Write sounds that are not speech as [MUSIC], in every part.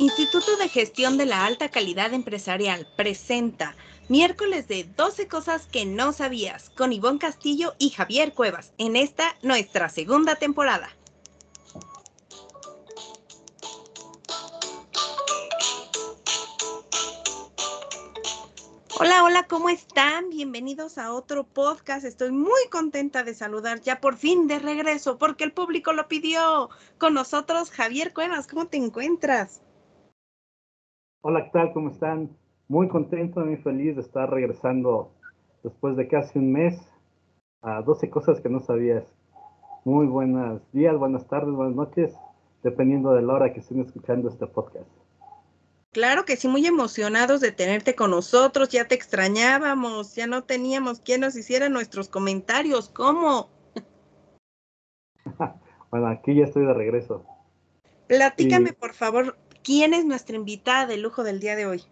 Instituto de Gestión de la Alta Calidad Empresarial presenta miércoles de 12 cosas que no sabías con Ivonne Castillo y Javier Cuevas en esta nuestra segunda temporada. Hola, hola, ¿cómo están? Bienvenidos a otro podcast. Estoy muy contenta de saludar ya por fin de regreso porque el público lo pidió. Con nosotros Javier Cuevas, ¿cómo te encuentras? Hola, ¿qué tal? ¿Cómo están? Muy contento, muy feliz de estar regresando después de casi un mes a 12 cosas que no sabías. Muy buenos días, buenas tardes, buenas noches, dependiendo de la hora que estén escuchando este podcast. Claro que sí, muy emocionados de tenerte con nosotros, ya te extrañábamos, ya no teníamos quien nos hiciera nuestros comentarios, ¿cómo? [LAUGHS] bueno, aquí ya estoy de regreso. Platícame, por favor, ¿quién es nuestra invitada de lujo del día de hoy?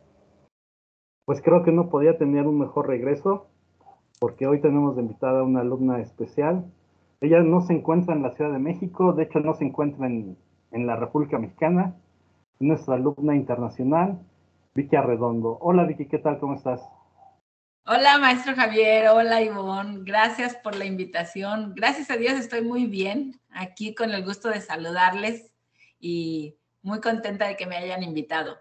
Pues creo que no podía tener un mejor regreso, porque hoy tenemos de invitada a una alumna especial. Ella no se encuentra en la Ciudad de México, de hecho no se encuentra en, en la República Mexicana, nuestra alumna internacional, Vicky Arredondo. Hola Vicky, ¿qué tal? ¿Cómo estás? Hola maestro Javier, hola Ivonne, gracias por la invitación. Gracias a Dios estoy muy bien, aquí con el gusto de saludarles y muy contenta de que me hayan invitado.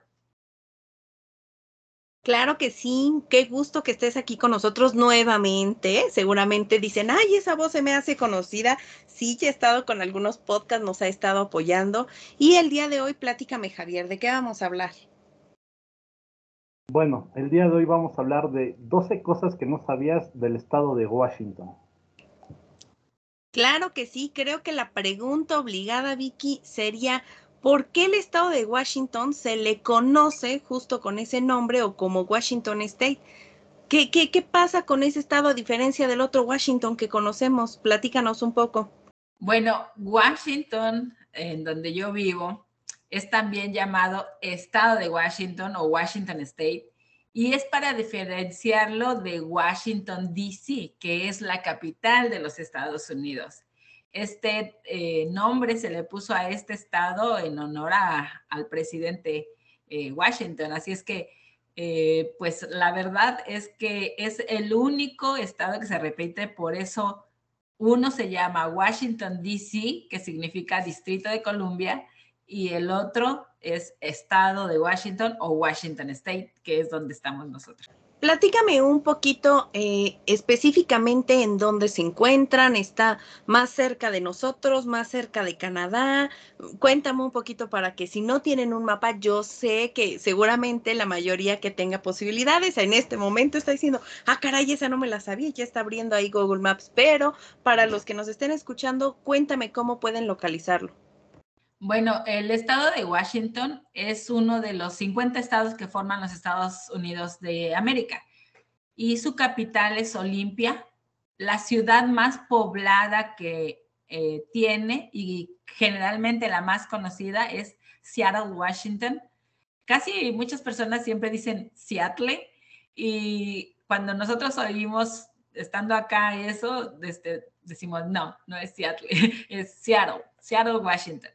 Claro que sí, qué gusto que estés aquí con nosotros nuevamente. Seguramente dicen, ay, esa voz se me hace conocida. Sí, ya he estado con algunos podcasts, nos ha estado apoyando. Y el día de hoy, pláticame, Javier, ¿de qué vamos a hablar? Bueno, el día de hoy vamos a hablar de 12 cosas que no sabías del estado de Washington. Claro que sí, creo que la pregunta obligada, Vicky, sería, ¿Por qué el estado de Washington se le conoce justo con ese nombre o como Washington State? ¿Qué, qué, qué pasa con ese estado a diferencia del otro Washington que conocemos? Platícanos un poco. Bueno, Washington, en donde yo vivo, es también llamado Estado de Washington o Washington State y es para diferenciarlo de Washington, D.C., que es la capital de los Estados Unidos. Este eh, nombre se le puso a este estado en honor al presidente eh, Washington. Así es que, eh, pues la verdad es que es el único estado que se repite, por eso uno se llama Washington, D.C., que significa Distrito de Columbia, y el otro es Estado de Washington o Washington State, que es donde estamos nosotros. Platícame un poquito eh, específicamente en dónde se encuentran, está más cerca de nosotros, más cerca de Canadá. Cuéntame un poquito para que si no tienen un mapa, yo sé que seguramente la mayoría que tenga posibilidades en este momento está diciendo, ah, caray, esa no me la sabía, ya está abriendo ahí Google Maps, pero para los que nos estén escuchando, cuéntame cómo pueden localizarlo. Bueno, el estado de Washington es uno de los 50 estados que forman los Estados Unidos de América y su capital es Olimpia, la ciudad más poblada que eh, tiene y generalmente la más conocida es Seattle, Washington. Casi muchas personas siempre dicen Seattle y cuando nosotros oímos estando acá eso, este, decimos no, no es Seattle, [LAUGHS] es Seattle, Seattle, Washington.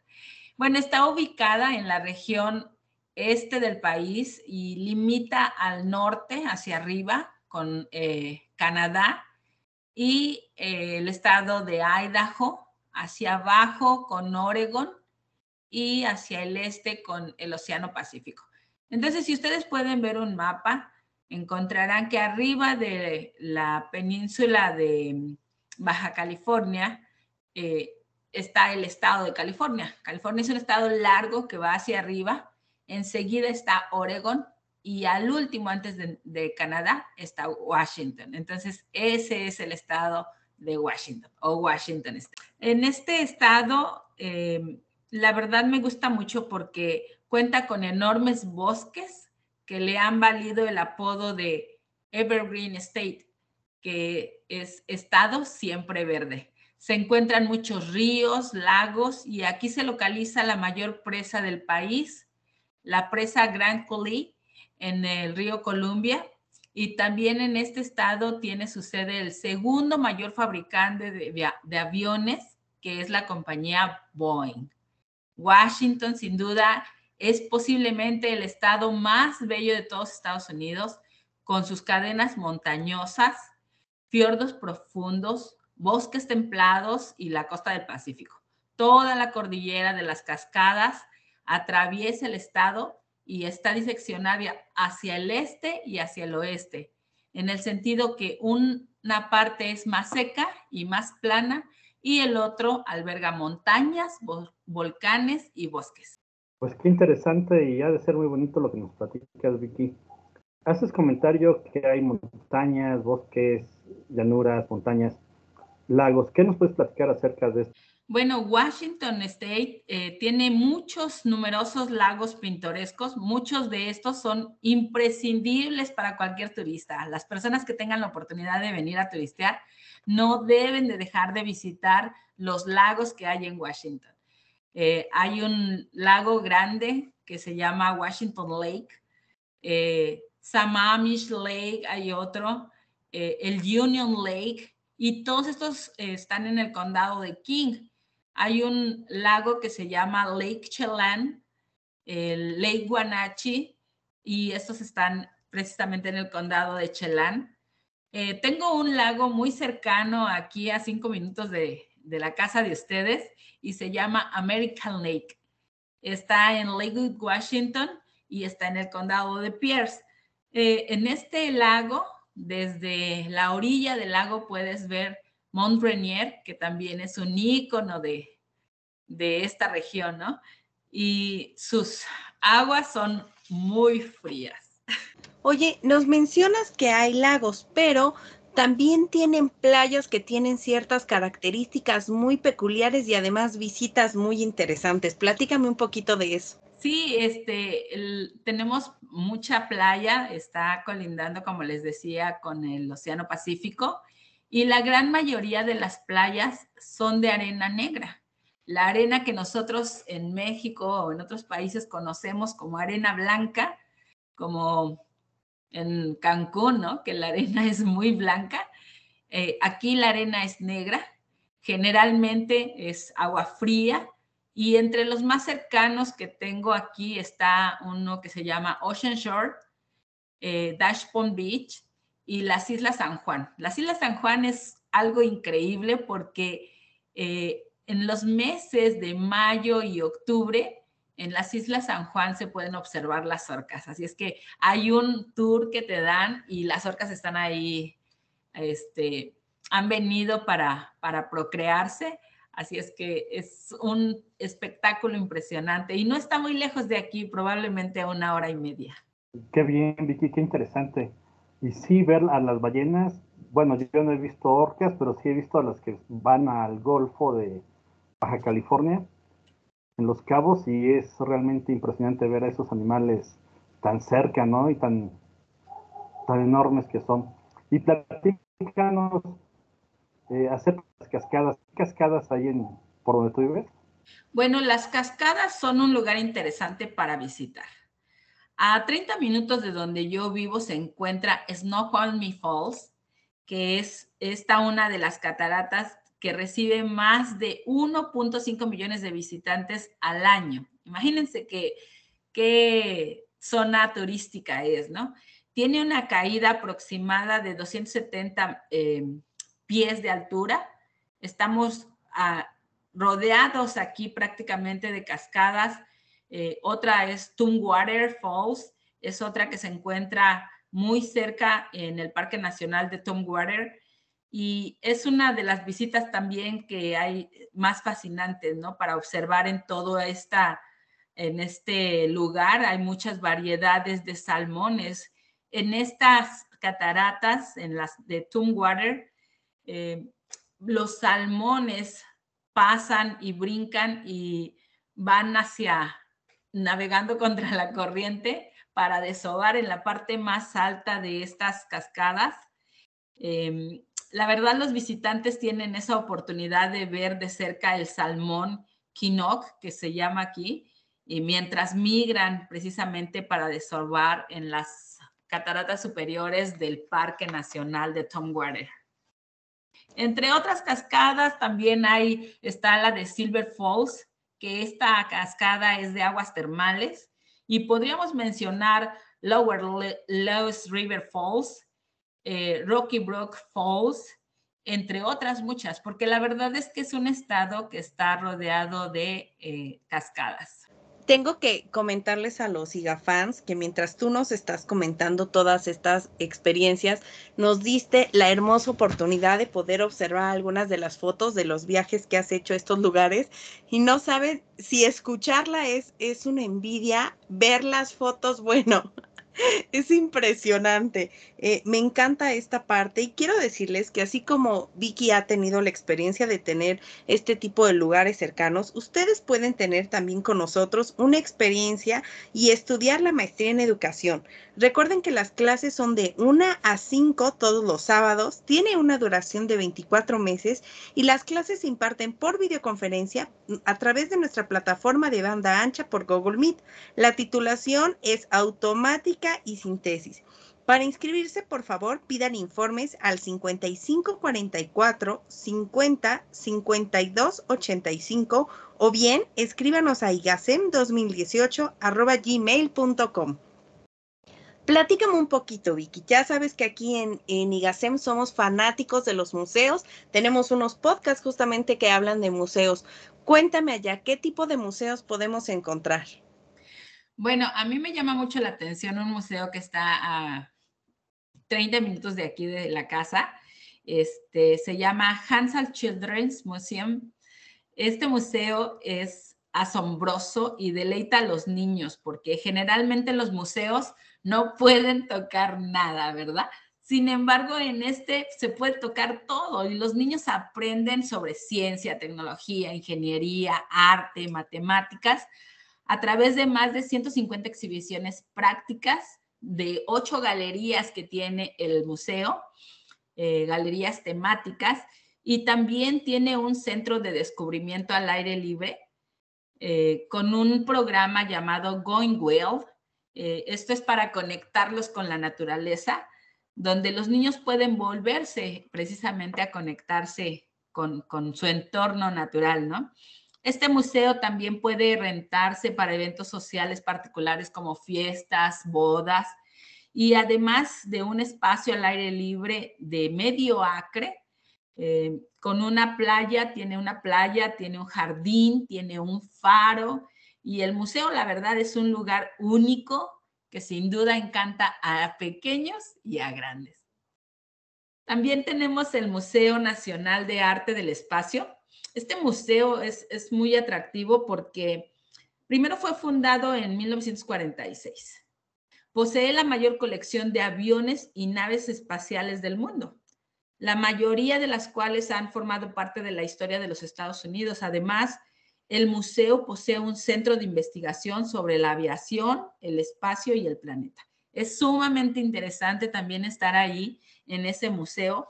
Bueno, está ubicada en la región este del país y limita al norte, hacia arriba, con eh, Canadá y eh, el estado de Idaho, hacia abajo con Oregon y hacia el este con el Océano Pacífico. Entonces, si ustedes pueden ver un mapa, encontrarán que arriba de la península de Baja California, eh, está el estado de California. California es un estado largo que va hacia arriba. Enseguida está Oregon y al último, antes de, Canadá, está Washington. Entonces, ese es el estado de Washington o Washington En este estado, em, la verdad me gusta mucho porque cuenta con enormes bosques que le han valido el apodo de Evergreen State, que es estado siempre verde. Se encuentran muchos ríos, lagos y aquí se localiza la mayor presa del país, la presa Grand Coulee en el río Columbia. Y también en este estado tiene su sede el segundo mayor fabricante de, aviones, que es la compañía Boeing. Washington, sin duda, es posiblemente el estado más bello de todos Estados Unidos, con sus cadenas montañosas, fiordos profundos, bosques templados y la costa del Pacífico. Toda la cordillera de las cascadas atraviesa el estado y está diseccionada hacia el este y hacia el oeste, en el sentido que una parte es más seca y más plana y el otro alberga montañas, volcanes y bosques. Pues qué interesante y ha de ser muy bonito lo que nos platicas, Vicky. Haces comentario que hay montañas, bosques, llanuras, montañas, lagos. ¿Qué nos puedes platicar acerca de esto? Bueno, Washington State eh, tiene muchos numerosos lagos pintorescos. Muchos de estos son imprescindibles para cualquier turista. Las personas que tengan la oportunidad de venir a turistear no deben de dejar de visitar los lagos que hay en Washington. Eh, hay un lago grande que se llama Washington Lake, eh, Sammamish Lake, hay otro, el Union Lake, y todos estos están en el condado de King. Hay un lago que se llama Lake Chelan, el Lake Guanachi, y estos están precisamente en el condado de Chelan. tengo un lago muy cercano aquí a cinco minutos de, de la casa de ustedes y se llama American Lake. Está en Lakewood, Washington y está en el condado de Pierce. Eh, en este lago, desde la orilla del lago puedes ver Mont Rainier, que también es un ícono de, de esta región, ¿no? Y sus aguas son muy frías. Oye, nos mencionas que hay lagos, pero también tienen playas que tienen ciertas características muy peculiares y además visitas muy interesantes. Platícame un poquito de eso. Sí, este, tenemos mucha playa, está colindando, como les decía, con el Océano Pacífico y la gran mayoría de las playas son de arena negra. La arena que nosotros en México o en otros países conocemos como arena blanca, como en Cancún, ¿no? Que la arena [LAUGHS] es muy blanca. Eh, aquí la arena es negra, generalmente es agua fría y entre los más cercanos que tengo aquí está uno que se llama Ocean Shore, eh, Dash Pond Beach y las Islas San Juan. Las Islas San Juan es algo increíble porque eh, en los meses de mayo y octubre en las Islas San Juan se pueden observar las orcas. Así es que hay un tour que te dan y las orcas están ahí, este, han venido para, para procrearse. Así es que es un espectáculo impresionante y no está muy lejos de aquí, probablemente a una hora y media. Qué bien, Vicky, qué interesante. Y sí, ver a las ballenas, bueno, yo no he visto orcas, pero sí he visto a las que van al Golfo de Baja California en Los Cabos y es realmente impresionante ver a esos animales tan cerca, ¿no? Y tan, tan enormes que son. Y platícanos eh, de las cascadas. ¿Qué cascadas hay en, por donde tú vives? Bueno, las cascadas son un lugar interesante para visitar. A 30 minutos de donde yo vivo se encuentra Snoqualmie Falls, que es esta una de las cataratas que recibe más de 1.5 millones de visitantes al año. Imagínense qué, qué zona turística es, ¿no? Tiene una caída aproximada de 270 eh, pies de altura. Estamos ah, rodeados aquí prácticamente de cascadas. Eh, otra es Tumwater Falls, es otra que se encuentra muy cerca en el Parque Nacional de Tumwater y es una de las visitas también que hay más fascinantes, ¿no? Para observar en todo esta, en este lugar hay muchas variedades de salmones. En estas cataratas, en las de Tumwater, eh, los salmones pasan y brincan y van hacia, navegando [LAUGHS] contra la corriente para desovar en la parte más alta de estas cascadas. Em, la verdad los visitantes tienen esa oportunidad de ver de cerca el salmón quinoc, que se llama aquí, y mientras migran precisamente para desovar en las cataratas superiores del Parque Nacional de Tom Water. Entre otras cascadas también hay, está la de Silver Falls, que esta cascada es de aguas termales. Y podríamos mencionar Lower Lewis River Falls, eh, Rocky Brook Falls, entre otras muchas, porque la verdad es que es un estado que está rodeado de eh, cascadas tengo que comentarles a los fans que mientras tú nos estás comentando todas estas experiencias, nos diste la hermosa oportunidad de poder observar algunas de las fotos de los viajes que has hecho a estos lugares. Y no sabes si escucharla es, es una envidia, ver las fotos, [LAUGHS] bueno, [LAUGHS] es impresionante. Eh, me encanta esta parte y quiero decirles que así como Vicky ha tenido la experiencia de tener este tipo de lugares cercanos, ustedes pueden tener también con nosotros una experiencia y estudiar la maestría en educación. Recuerden que las clases son de 1 a 5 todos los sábados, tiene una duración de 24 meses y las clases se imparten por videoconferencia a través de nuestra plataforma de banda ancha por Google Meet. La titulación es automática y sin tesis. Para inscribirse, por favor, pidan informes al 5544 50 52 85 o bien escríbanos a igasem2018 gmail.com. Platícame un poquito, Vicky. Ya sabes que aquí en, en IGASEM somos fanáticos de los museos. Tenemos unos podcasts justamente que hablan de museos. Cuéntame allá, ¿qué tipo de museos podemos encontrar? Bueno, a mí me llama mucho la atención un museo que está a 30 minutos de aquí de la casa. Este, se llama Hansel Children's Museum. Este museo es asombroso y deleita a los niños porque generalmente los museos no pueden tocar nada, ¿verdad? Sin embargo, en este se puede tocar todo y los niños aprenden sobre ciencia, tecnología, ingeniería, arte, matemáticas a través de más de 150 exhibiciones prácticas de ocho galerías que tiene el museo, eh, galerías temáticas, y también tiene un centro de descubrimiento al aire libre eh, con un programa llamado Going Well, eh, esto es para conectarlos con la naturaleza, donde los niños pueden volverse precisamente a conectarse con, con su entorno natural, ¿no? Este museo también puede rentarse para eventos sociales particulares como fiestas, bodas y además de un espacio al aire libre de medio acre, eh, con una playa, tiene una playa, tiene un jardín, tiene un faro y el museo, la verdad, es un lugar único que sin duda encanta a pequeños y a grandes. También tenemos el Museo Nacional de Arte del Espacio. Este museo es, es muy atractivo porque primero fue fundado en 1946. Posee la mayor colección de aviones y naves espaciales del mundo, la mayoría de las cuales han formado parte de la historia de los Estados Unidos. Además, el museo posee un centro de investigación sobre la aviación, el espacio y el planeta. Es sumamente interesante también estar ahí en ese museo.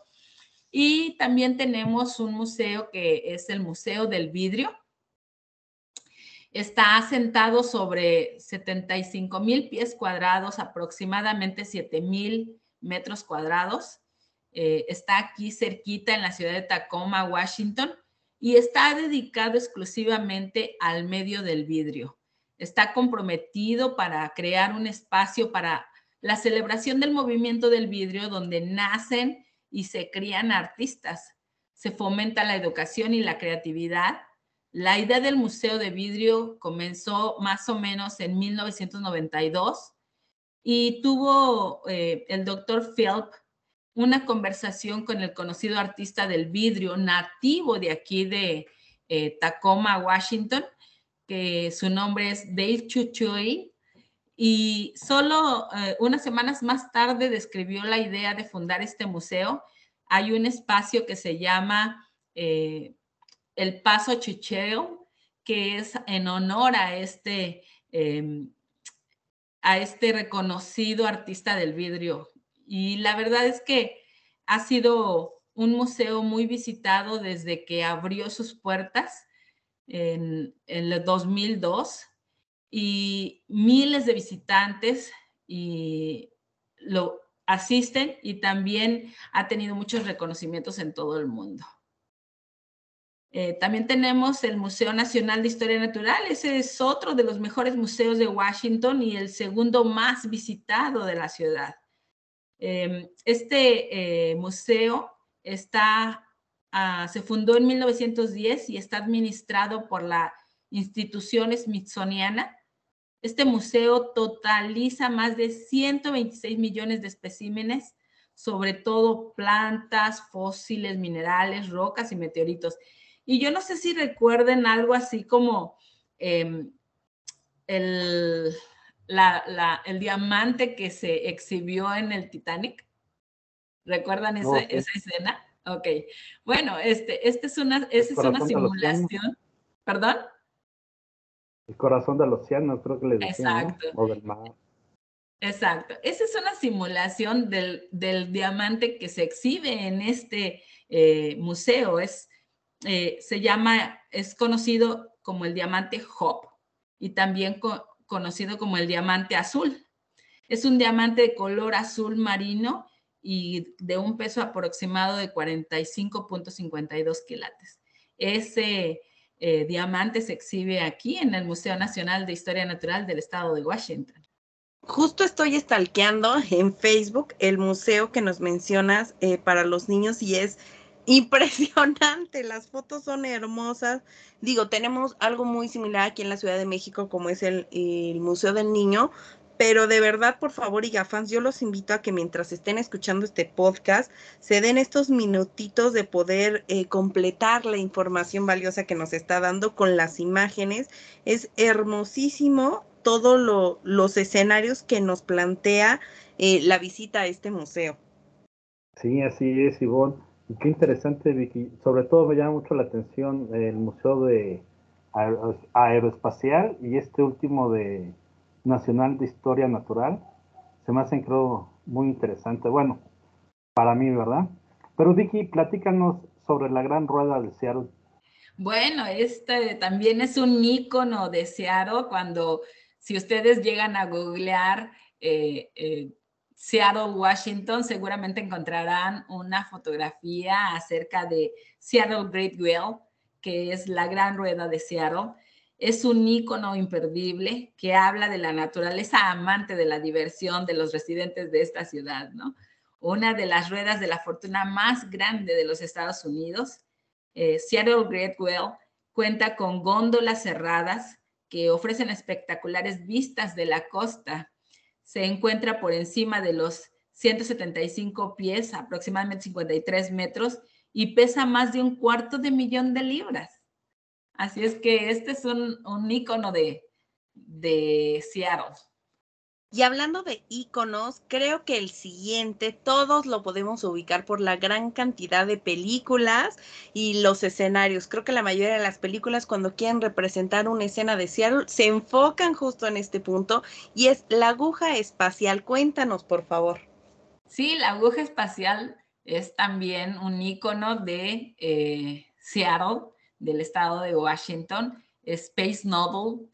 Y también tenemos un museo que es el Museo del Vidrio. Está asentado sobre 75 mil pies cuadrados, aproximadamente 7 mil metros cuadrados. Eh, está aquí cerquita en la ciudad de Tacoma, Washington y está dedicado exclusivamente al medio del vidrio. Está comprometido para crear un espacio para la celebración del movimiento del vidrio donde nacen y se crían artistas. Se fomenta la educación y la creatividad. La idea del Museo de Vidrio comenzó más o menos en 1992 y tuvo eh, el doctor Philp una conversación con el conocido artista del vidrio nativo de aquí de eh, Tacoma, Washington, que su nombre es Dave Chuchuy, y solo eh, unas semanas más tarde describió la idea de fundar este museo. Hay un espacio que se llama eh, el Paso Chucheo, que es en honor a este, em, a este reconocido artista del vidrio y la verdad es que ha sido un museo muy visitado desde que abrió sus puertas en, el 2002 y miles de visitantes y lo asisten y también ha tenido muchos reconocimientos en todo el mundo. Eh, también tenemos el Museo Nacional de Historia Natural. Ese es otro de los mejores museos de Washington y el segundo más visitado de la ciudad. Em, este eh, museo está, ah, se fundó en 1910 y está administrado por la institución smithsoniana. Este museo totaliza más de 126 millones de especímenes, sobre todo plantas, fósiles, minerales, rocas y meteoritos. Y yo no sé si recuerden algo así como em, el, el, diamante que se exhibió en el Titanic. ¿Recuerdan esa, esa escena? Ok. Bueno, este, este es una, es una simulación. ¿Perdón? El corazón del océano, creo que le decían. Exacto. O del mar. Exacto. Esa es una simulación del, del diamante que se exhibe en este eh, museo. Es, eh, se llama, es conocido como el diamante Hop y también conocido como el diamante azul. Es un diamante de color azul marino y de un peso aproximado de 45.52 quilates. Ese eh, diamante se exhibe aquí en el Museo Nacional de Historia Natural del Estado de Washington. Justo estoy stalkeando en Facebook el museo que nos mencionas eh, para los niños y es [LAUGHS] impresionante, las fotos son hermosas. Digo, tenemos algo muy similar aquí en la Ciudad de México como es el, Museo del Niño, pero de verdad, por favor, fans, yo los invito a que mientras estén escuchando este podcast, se den estos minutitos de poder eh, completar la información valiosa que nos está dando con las imágenes. Es hermosísimo todos los escenarios que nos plantea eh, la visita a este museo. Sí, así es, Ivonne. Qué interesante, Vicky. Sobre todo me llama mucho la atención el Museo de Aeroespacial y este último de Nacional de Historia Natural. Se me hacen, creo, muy interesante. Bueno, para mí, ¿verdad? Pero Vicky, platícanos sobre la gran rueda de Seattle. Bueno, este también es un ícono de Seattle cuando, si ustedes llegan a googlear eh, eh, Seattle, Washington, seguramente encontrarán una fotografía acerca de Seattle Great Wheel, que es la gran rueda de Seattle. Es un ícono imperdible que habla de la naturaleza amante de la diversión de los residentes de esta ciudad, ¿no? Una de las ruedas de la fortuna más grande de los Estados Unidos. Eh, Seattle Great Wheel cuenta con góndolas cerradas que ofrecen espectaculares vistas de la costa se encuentra por encima de los 175 pies, aproximadamente 53 metros, y pesa más de un cuarto de millón de libras. Así es que este es un, un ícono de, de Seattle. Y hablando de iconos, creo que el siguiente todos lo podemos ubicar por la gran cantidad de películas y los escenarios. Creo que la mayoría de las películas cuando quieren representar una escena de Seattle se enfocan justo en este punto y es la aguja espacial. Cuéntanos, por favor. Sí, la aguja espacial es también un icono de eh, Seattle, del estado de Washington. Space Novel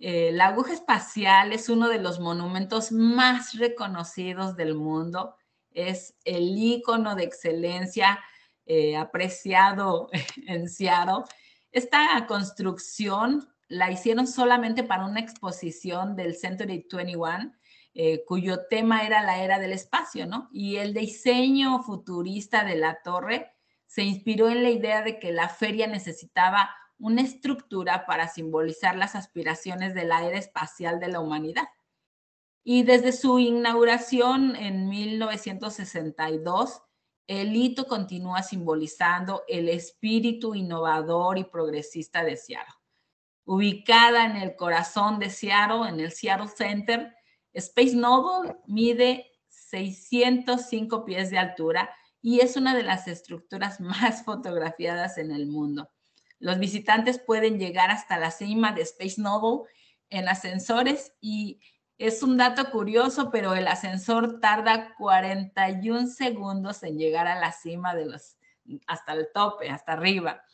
eh, la aguja espacial es uno de los monumentos más reconocidos del mundo. Es el icono de excelencia eh, apreciado [LAUGHS] en Seattle. Esta construcción la hicieron solamente para una exposición del Century 21, eh, cuyo tema era la era del espacio, ¿no? Y el diseño futurista de la torre se inspiró en la idea de que la feria necesitaba una estructura para simbolizar las aspiraciones del aire espacial de la humanidad. Y desde su inauguración en 1962, el hito continúa simbolizando el espíritu innovador y progresista de Seattle. Ubicada en el corazón de Seattle, en el Seattle Center, Space Novel mide 605 pies de altura y es una de las estructuras [LAUGHS] más fotografiadas en el mundo. Los visitantes pueden llegar hasta la cima de Space Novel en ascensores y es un dato curioso, pero el ascensor tarda 41 segundos en llegar a la cima de los, hasta el tope, hasta arriba.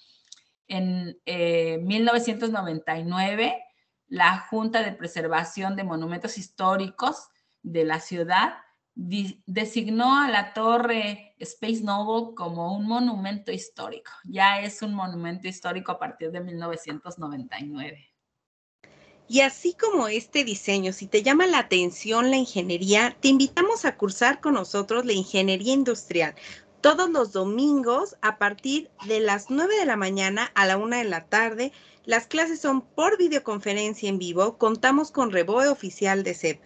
En 1999, eh, la Junta de Preservación de Monumentos Históricos de la ciudad designó a la torre Space Noble como un monumento histórico. Ya es un monumento histórico a partir de 1999. Y así como este diseño, si te llama la atención la ingeniería, te invitamos a cursar con nosotros la ingeniería industrial. Todos los domingos a partir de las 9 de la mañana a la 1 de la tarde. Las clases son por videoconferencia en vivo. Contamos con reboe oficial de CEP.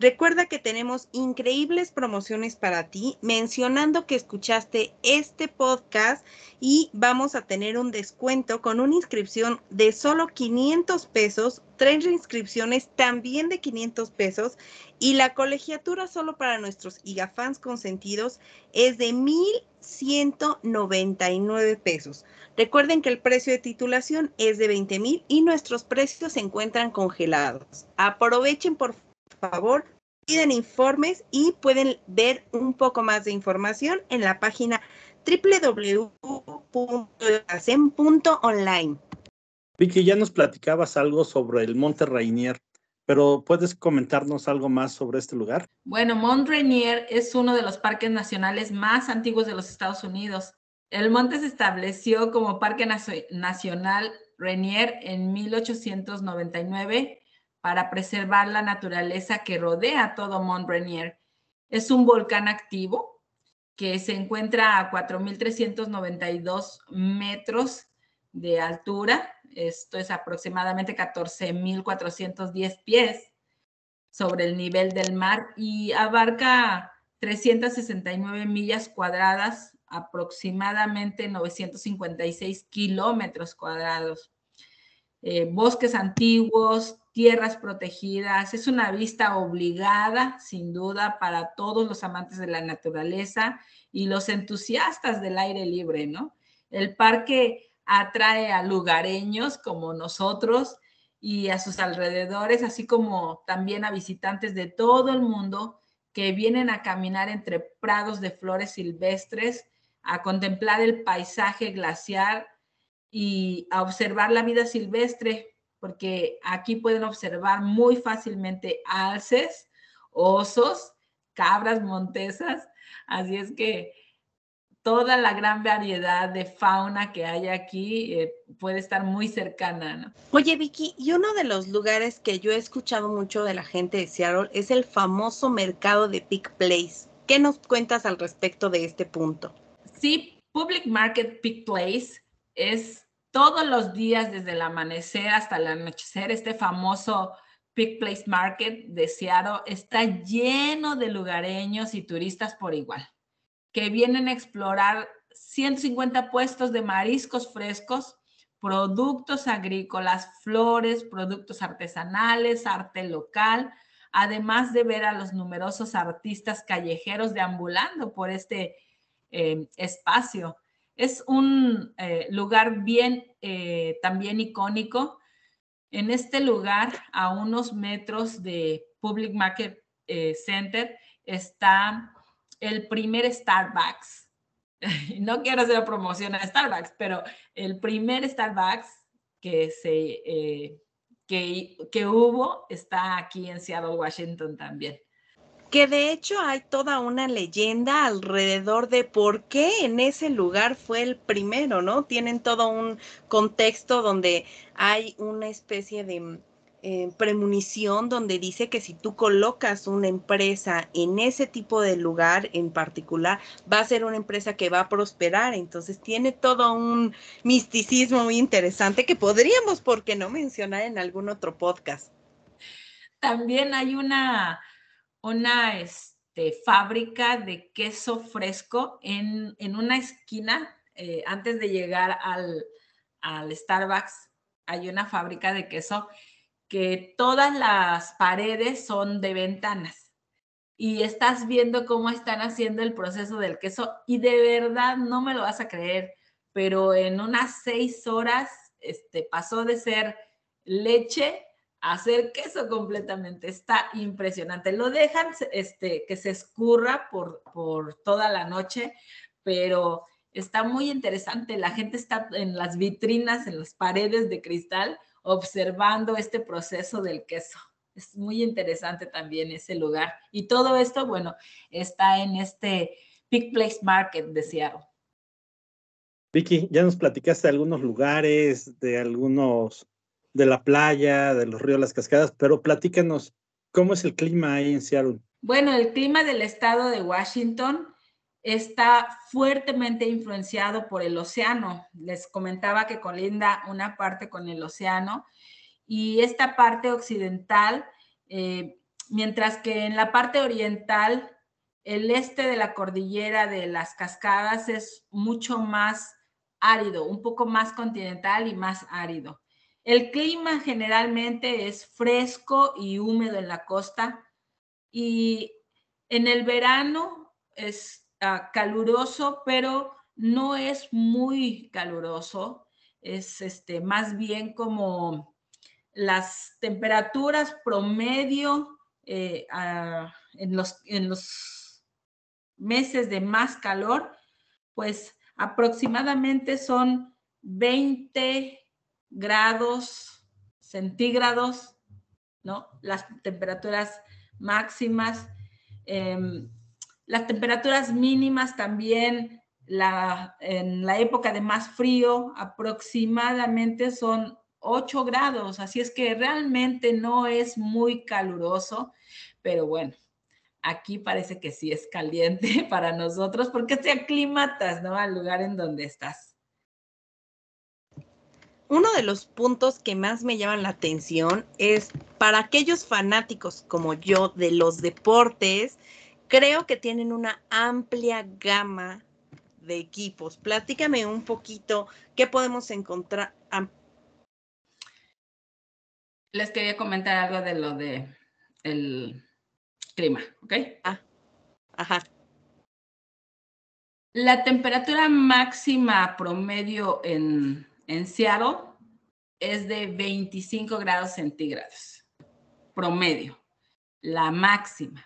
Recuerda que tenemos increíbles promociones para ti, mencionando que escuchaste este podcast y vamos a tener un descuento con una inscripción de solo 500 pesos, tres reinscripciones también de 500 pesos y la colegiatura solo para nuestros IGAFans consentidos es de 1,199 pesos. Recuerden que el precio de titulación es de 20 mil y nuestros precios se encuentran congelados. Aprovechen por favor, piden informes y pueden ver un poco más de información en la página www.acem.online. Vicky, ya nos platicabas algo sobre el Monte Rainier, pero ¿puedes comentarnos algo más sobre este lugar? Bueno, Mont Rainier es uno de los parques nacionales más antiguos de los Estados Unidos. El monte se estableció como Parque Nacional Rainier en 1899 para preservar la naturaleza que rodea todo Mont Rainier. Es un volcán activo que se encuentra a 4.392 metros de altura. Esto es aproximadamente 14.410 pies sobre el nivel del mar y abarca 369 millas cuadradas, aproximadamente 956 kilómetros cuadrados. Eh, bosques antiguos, tierras protegidas. Es una vista obligada, sin duda, para todos los amantes de la naturaleza y los entusiastas del aire libre, ¿no? El parque atrae a lugareños como nosotros y a sus alrededores, así como también a visitantes de todo el mundo que vienen a caminar entre prados de flores silvestres, a contemplar el paisaje glaciar y a observar la vida silvestre, porque aquí pueden observar muy fácilmente alces, osos, cabras montesas, así es que toda la gran variedad de fauna que hay aquí eh, puede estar muy cercana. Oye, Vicky, y uno de los lugares que yo he escuchado mucho de la gente de Seattle es el famoso mercado de Pig Place. ¿Qué nos cuentas al respecto de este punto? Sí, Public Market Pig Place es todos los días desde el amanecer hasta el anochecer, este famoso Pig Place Market de Seattle está lleno de lugareños y turistas por igual, que vienen a explorar 150 puestos de mariscos frescos, productos agrícolas, flores, productos artesanales, arte local, además de ver a los numerosos artistas callejeros deambulando por este eh, espacio. Es un eh, lugar bien eh, también icónico. En este lugar, a unos metros de Public Market eh, Center, está el primer Starbucks. [LAUGHS] no quiero hacer promoción a Starbucks, pero el primer Starbucks que, se, que, que hubo está aquí en Seattle, Washington también que de hecho hay toda una leyenda alrededor de por qué en ese lugar fue el primero, ¿no? Tienen todo un contexto donde hay una especie de eh, premonición donde dice que si tú colocas una empresa en ese tipo de lugar en particular, va a ser una empresa que va a prosperar. Entonces tiene todo un misticismo muy interesante que podríamos, ¿por qué no mencionar en algún otro podcast? También hay una una este, fábrica de queso fresco en, una esquina, eh, antes de llegar al, al Starbucks, hay una fábrica de queso que todas las paredes son de ventanas. Y estás viendo cómo están haciendo el proceso del queso y de verdad no me lo vas a creer, pero en unas seis horas este, pasó de ser leche hacer queso completamente. Está impresionante. Lo dejan este, que se escurra por, por toda la noche, pero está muy interesante. La gente está en las vitrinas, en las paredes de cristal, observando este proceso del queso. Es muy interesante también ese lugar. Y todo esto, bueno, está en este Big Place Market de Seattle. Vicky, ya nos platicaste de algunos lugares, de algunos, de la playa, de los ríos, las cascadas, pero platícanos, ¿cómo es el clima ahí en Seattle? Bueno, el clima del estado de Washington está fuertemente influenciado por el océano. Les comentaba que colinda una parte con el océano y esta parte occidental, eh, mientras que en la parte oriental, el este de la cordillera de las cascadas es mucho más árido, un poco más continental y más árido. El clima generalmente es fresco y húmedo en la costa y en el verano es caluroso, pero no es muy caluroso. Es este, más bien como las temperaturas promedio eh, en, los, en los meses de más calor, pues aproximadamente son 20 grados centígrados, ¿no? Las temperaturas máximas. Em, las temperaturas mínimas también la, en la época de más frío aproximadamente son 8 grados, así es que realmente no es muy caluroso, pero bueno, aquí parece que sí es caliente [LAUGHS] para nosotros porque te aclimatas, ¿no? Al lugar en donde estás. Uno de los puntos que más me llaman la atención es para aquellos fanáticos como yo de los deportes, creo que tienen una amplia gama de equipos. Platícame un poquito qué podemos encontrar. Les quería comentar algo de lo de el clima, ¿ok? Ah, ajá. La temperatura máxima promedio en, en Seattle es de 25 grados centígrados, promedio, la máxima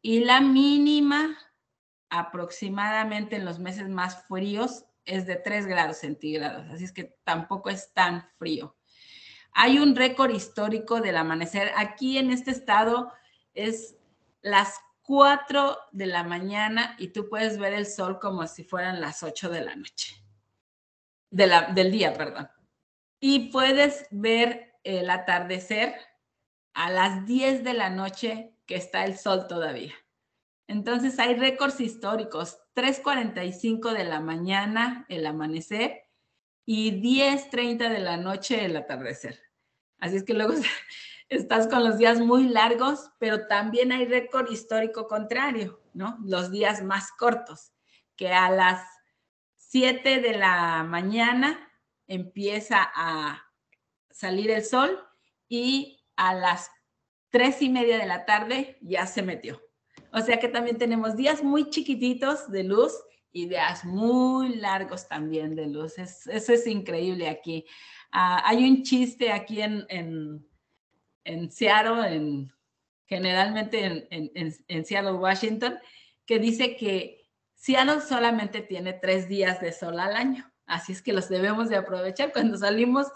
y la mínima aproximadamente en los meses más fríos es de 3 grados centígrados, así es que tampoco es tan frío. Hay un récord histórico del amanecer. Aquí en este estado es las 4 de la mañana y tú puedes ver el sol como si fueran las 8 de la noche, de la, del día, perdón. Y puedes ver el atardecer a las 10 de la noche que está el sol todavía. Entonces hay récords históricos, 3.45 de la mañana el amanecer y 10.30 de la noche el atardecer. Así es que luego [LAUGHS] estás con los días muy largos, pero también hay récord histórico contrario, ¿no? Los días más cortos, que a las 7 de la mañana empieza a salir el sol y a las tres y media de la tarde ya se metió. O sea que también tenemos días muy chiquititos de luz y días muy largos también de luz. eso es increíble aquí. Ah, hay un chiste aquí en, en, en Seattle, en, generalmente en, en, en Seattle, Washington, que dice que Seattle solamente tiene tres días de sol al año. Así es que los debemos de aprovechar. Cuando salimos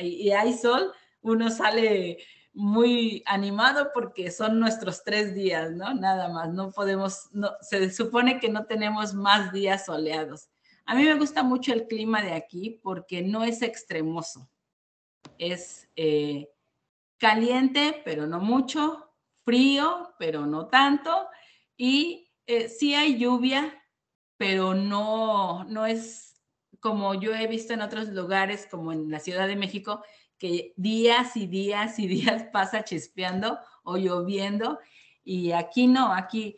y hay sol, uno sale muy animado porque son nuestros tres días, ¿no? Nada más, no podemos, no, se supone que no tenemos más días soleados. A mí me gusta mucho el clima de aquí porque no es extremoso. Es eh, caliente, pero no mucho, frío, pero no tanto, y eh, sí hay lluvia, pero no, no es como yo he visto en otros lugares, como en la Ciudad de México, que días y días y [LAUGHS] días pasa chispeando o lloviendo y aquí no, aquí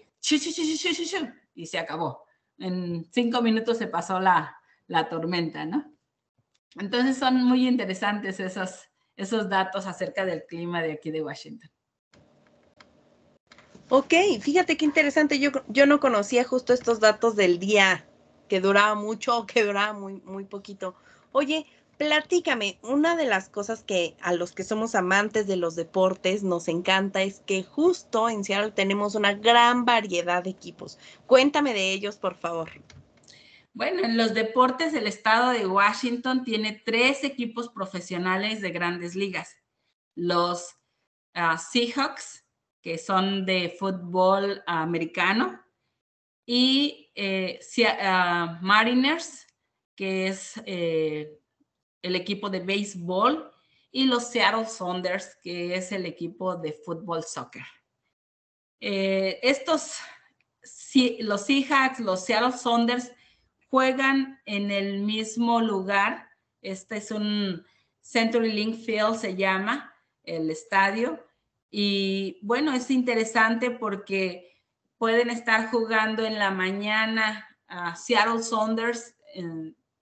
y se acabó. En cinco minutos se pasó la, la tormenta, ¿no? Entonces son muy interesantes esos, esos datos acerca del clima de aquí de Washington. Ok, fíjate qué interesante. Yo, yo no conocía justo estos datos del día que duraba mucho o [LAUGHS] que duraba muy, muy poquito. Oye, Platícame, una de las cosas que a los que somos amantes de los deportes nos encanta es que justo en Seattle tenemos una gran variedad de equipos. Cuéntame de ellos, por favor. Bueno, en los deportes el estado de Washington tiene tres equipos profesionales de grandes ligas. Los ah, Seahawks, que son de fútbol americano, y eh, ah, Mariners, que es eh, el equipo de béisbol, y los Seattle Sounders, que es el equipo de fútbol soccer. Eh, estos, los Seahawks, los Seattle Sounders, juegan en el mismo lugar. Este es un Century Link Field, se llama el estadio. Y bueno, es interesante porque pueden estar jugando en la mañana a Seattle Sounders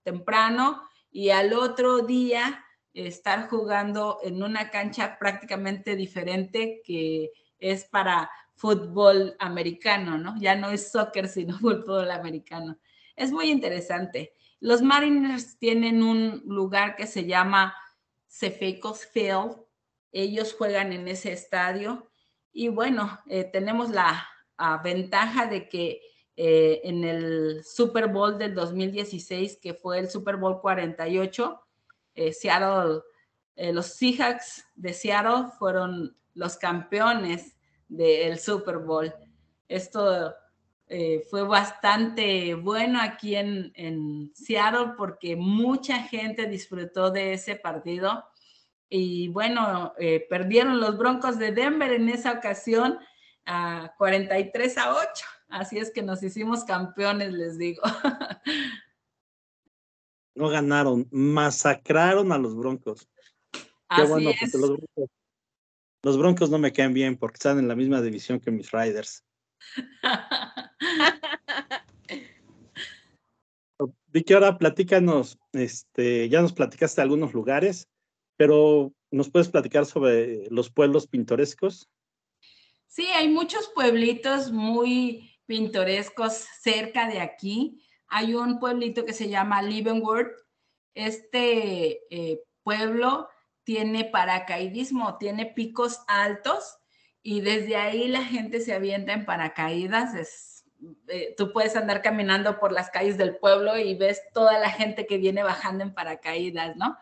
temprano y al otro día estar jugando en una cancha prácticamente diferente que es para fútbol americano, ¿no? Ya no es soccer, sino [LAUGHS] fútbol americano. Es muy interesante. Los Mariners tienen un lugar que se llama Cefecos Field. Ellos juegan en ese estadio. Y bueno, eh, tenemos la ah, ventaja de que eh, en el Super Bowl del 2016, que fue el Super Bowl 48, eh, Seattle, los Seahawks de Seattle fueron los campeones del Super Bowl. Esto fue bastante bueno aquí en, en, Seattle porque mucha gente disfrutó de ese partido. Y bueno, eh, perdieron los Broncos de Denver en esa ocasión a 43 a 8. Así es que nos hicimos campeones, les digo. [LAUGHS] No ganaron, masacraron a los Broncos. Qué bueno, Los, broncos, los Broncos no me caen bien porque están en la misma división que mis Riders. [LAUGHS] Vicky, ahora platícanos, este, ya nos platicaste algunos lugares, pero ¿nos puedes platicar sobre los pueblos pintorescos? Sí, hay muchos pueblitos muy pintorescos cerca de aquí. Hay un pueblito que se llama Leavenworth. Este eh, pueblo tiene paracaidismo, tiene picos altos y desde ahí la gente se avienta en paracaídas. Es, eh, tú puedes andar caminando por las calles del pueblo y ves toda la gente que viene bajando en paracaídas, ¿no?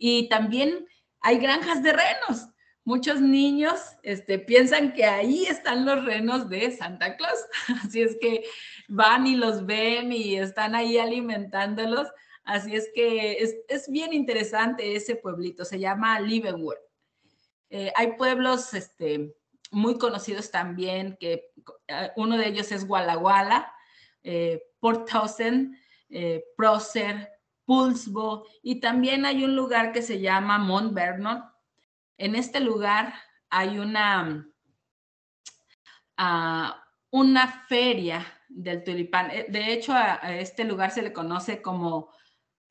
Y también hay granjas de renos. Muchos niños este, piensan que ahí están los renos de Santa Claus. [LAUGHS] Así es que van y los ven y están ahí alimentándolos. Así es que es, es bien interesante ese pueblito. Se llama Leavenworth. Eh, hay pueblos este, muy conocidos también, que eh, uno de ellos es Walla, eh, Port Townsend, eh, Pulsbo, y también hay un lugar que se llama Mont Vernon. En este lugar hay una, ah, una feria del tulipán. De hecho, a, este lugar se le conoce como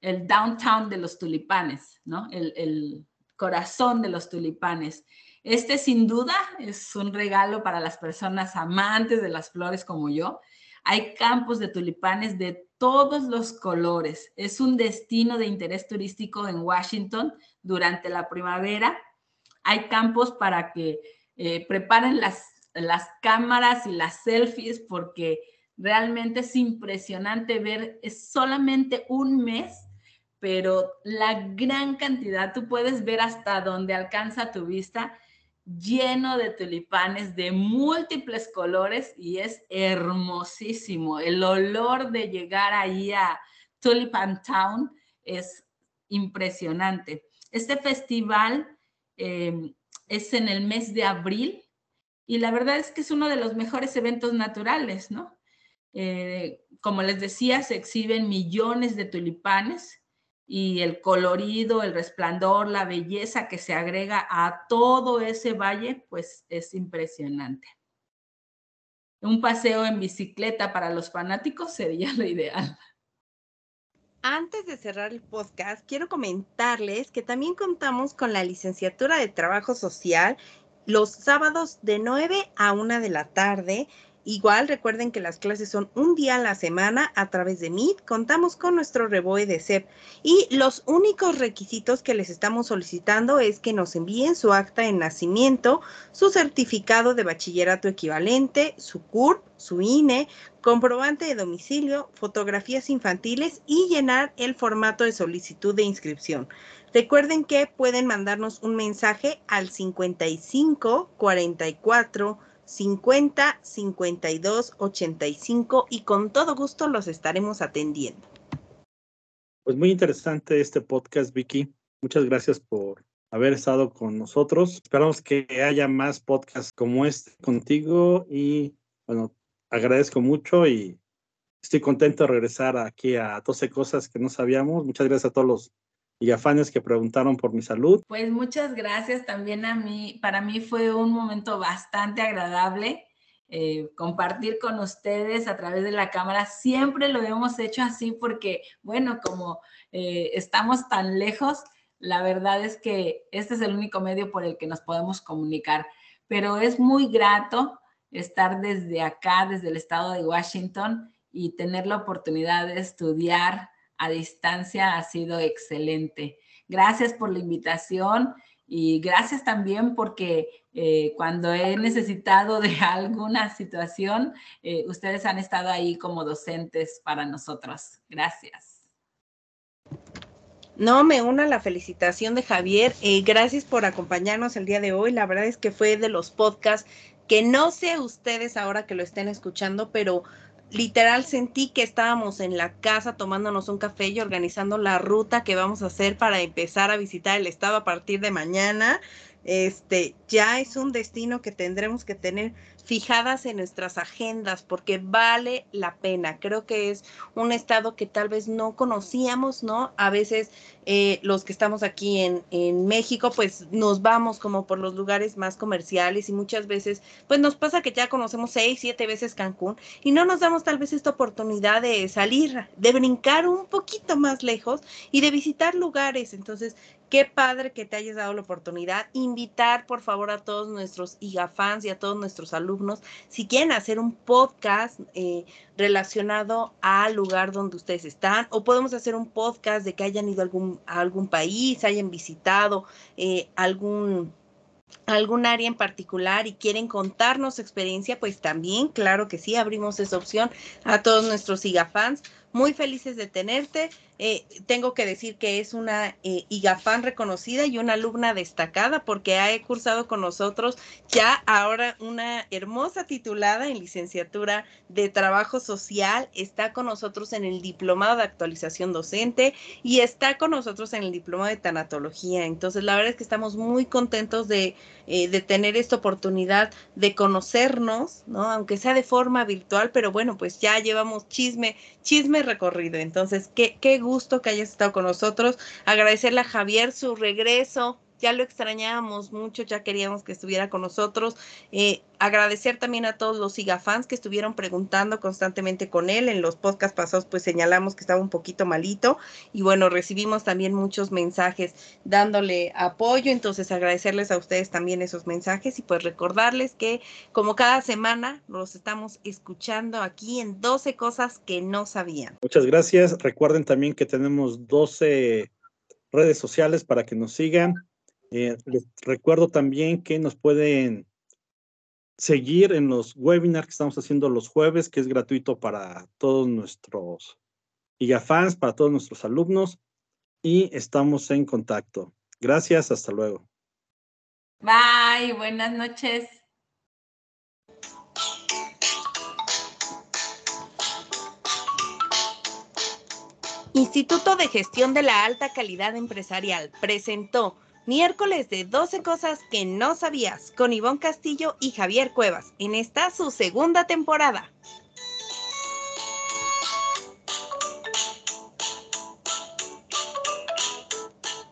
el downtown de los tulipanes, ¿no? El corazón de los tulipanes. Este sin duda es un regalo para las personas amantes de las flores como yo. Hay campos de tulipanes de todos los colores. Es un destino de interés turístico en Washington durante la primavera. Hay campos para que eh, preparen las, las cámaras y las selfies porque realmente es impresionante ver, es solamente un mes pero la gran cantidad, tú puedes ver hasta donde alcanza tu vista lleno de tulipanes de múltiples colores y es hermosísimo. El olor de llegar ahí a Tulipan Town es impresionante. Este festival em, es en el mes de abril y la verdad es que es uno de los mejores eventos naturales, ¿no? Eh, como les decía, se exhiben millones de tulipanes y el colorido, el resplandor, la belleza que se agrega a todo ese valle, pues es impresionante. Un paseo en bicicleta para los fanáticos sería lo ideal. Antes de cerrar el podcast, quiero comentarles que también contamos con la licenciatura de Trabajo Social los sábados de 9 a 1 de la tarde Igual recuerden que las clases son un día a la semana a través de Meet. Contamos con nuestro reboe de CEP y los únicos requisitos que les estamos solicitando es que nos envíen su acta de nacimiento, su certificado de bachillerato equivalente, su CURP, su INE, comprobante de domicilio, fotografías infantiles y llenar el formato de solicitud de inscripción. Recuerden que pueden mandarnos un mensaje al 55 44 50 52 85 y con todo gusto los estaremos atendiendo. Pues muy interesante este podcast, Vicky. Muchas gracias por haber estado con nosotros. Esperamos que haya más podcasts como este contigo y bueno, agradezco mucho y estoy contento de regresar aquí a 12 cosas que no sabíamos. Muchas gracias a todos los y fans que preguntaron por mi salud. Pues muchas gracias también a mí. Para mí fue un momento bastante agradable eh, compartir con ustedes a través de la cámara. Siempre lo hemos hecho así porque, bueno, como eh, estamos tan lejos, la verdad es que este es el único medio por el que nos podemos comunicar. Pero es muy grato estar desde acá, desde el estado de Washington y tener la oportunidad de estudiar a distancia ha sido excelente. Gracias por la invitación y gracias también porque eh, cuando he necesitado de [LAUGHS] alguna situación, eh, ustedes han estado ahí como docentes para nosotros. Gracias. No, me uno a la felicitación de Javier. Eh, gracias por acompañarnos el día de hoy. La verdad es que fue de los podcasts que no sé ustedes ahora que lo estén escuchando, pero literal sentí que estábamos en la casa tomándonos un café y organizando la ruta que vamos a hacer para empezar a visitar el estado a partir de mañana. Este ya es un destino que tendremos que tener fijadas en nuestras agendas porque vale la pena. Creo que es un estado que tal vez no conocíamos, ¿no? A veces eh, los que estamos aquí en, en, México, pues nos vamos como por los lugares más comerciales y muchas veces, pues nos pasa que ya conocemos seis, siete veces Cancún y no nos damos tal vez esta oportunidad de salir, de brincar un poquito más lejos y de visitar lugares. Entonces, Qué padre que te hayas dado la oportunidad. Invitar, por favor, a todos nuestros IGA y a todos nuestros alumnos, si quieren hacer un podcast eh, relacionado al lugar donde ustedes están, o podemos hacer un podcast de que hayan ido a algún, algún país, hayan visitado eh, algún algún área en particular y quieren contarnos su experiencia, pues también, claro que sí, abrimos esa opción a todos nuestros IGAFans muy felices de tenerte. Eh, tengo que decir que es una eh, IGAFAN reconocida y una alumna destacada porque ha cursado con nosotros ya ahora una hermosa titulada en licenciatura de trabajo social, está con nosotros en el diplomado de actualización docente y está con nosotros en el diplomado de tanatología. Entonces, la verdad es que estamos muy contentos de, eh, de tener esta oportunidad de conocernos, ¿no? Aunque sea de forma virtual, pero bueno, pues ya llevamos chisme, chisme recorrido. Entonces, qué, qué gusto que hayas estado con nosotros. Agradecerle a Javier su regreso. Ya lo extrañábamos mucho, ya queríamos que estuviera con nosotros. Eh, agradecer también a todos los fans que estuvieron preguntando constantemente con él. En los podcasts pasados, pues señalamos que estaba un poquito malito. Y bueno, recibimos también muchos mensajes dándole apoyo. Entonces, agradecerles a ustedes también esos mensajes y pues recordarles que como cada semana los estamos escuchando aquí en 12 cosas que no sabían. Muchas gracias. Recuerden también que tenemos 12 redes sociales para que nos sigan. Eh, les recuerdo también que nos pueden seguir en los webinars que estamos haciendo los jueves, que es gratuito para todos nuestros IGAFans, para todos nuestros alumnos, y estamos en contacto. Gracias, hasta luego. Bye, buenas noches. Instituto de Gestión de la Alta Calidad Empresarial presentó Miércoles de 12 cosas que no sabías con Ivonne Castillo y Javier Cuevas en esta su segunda temporada.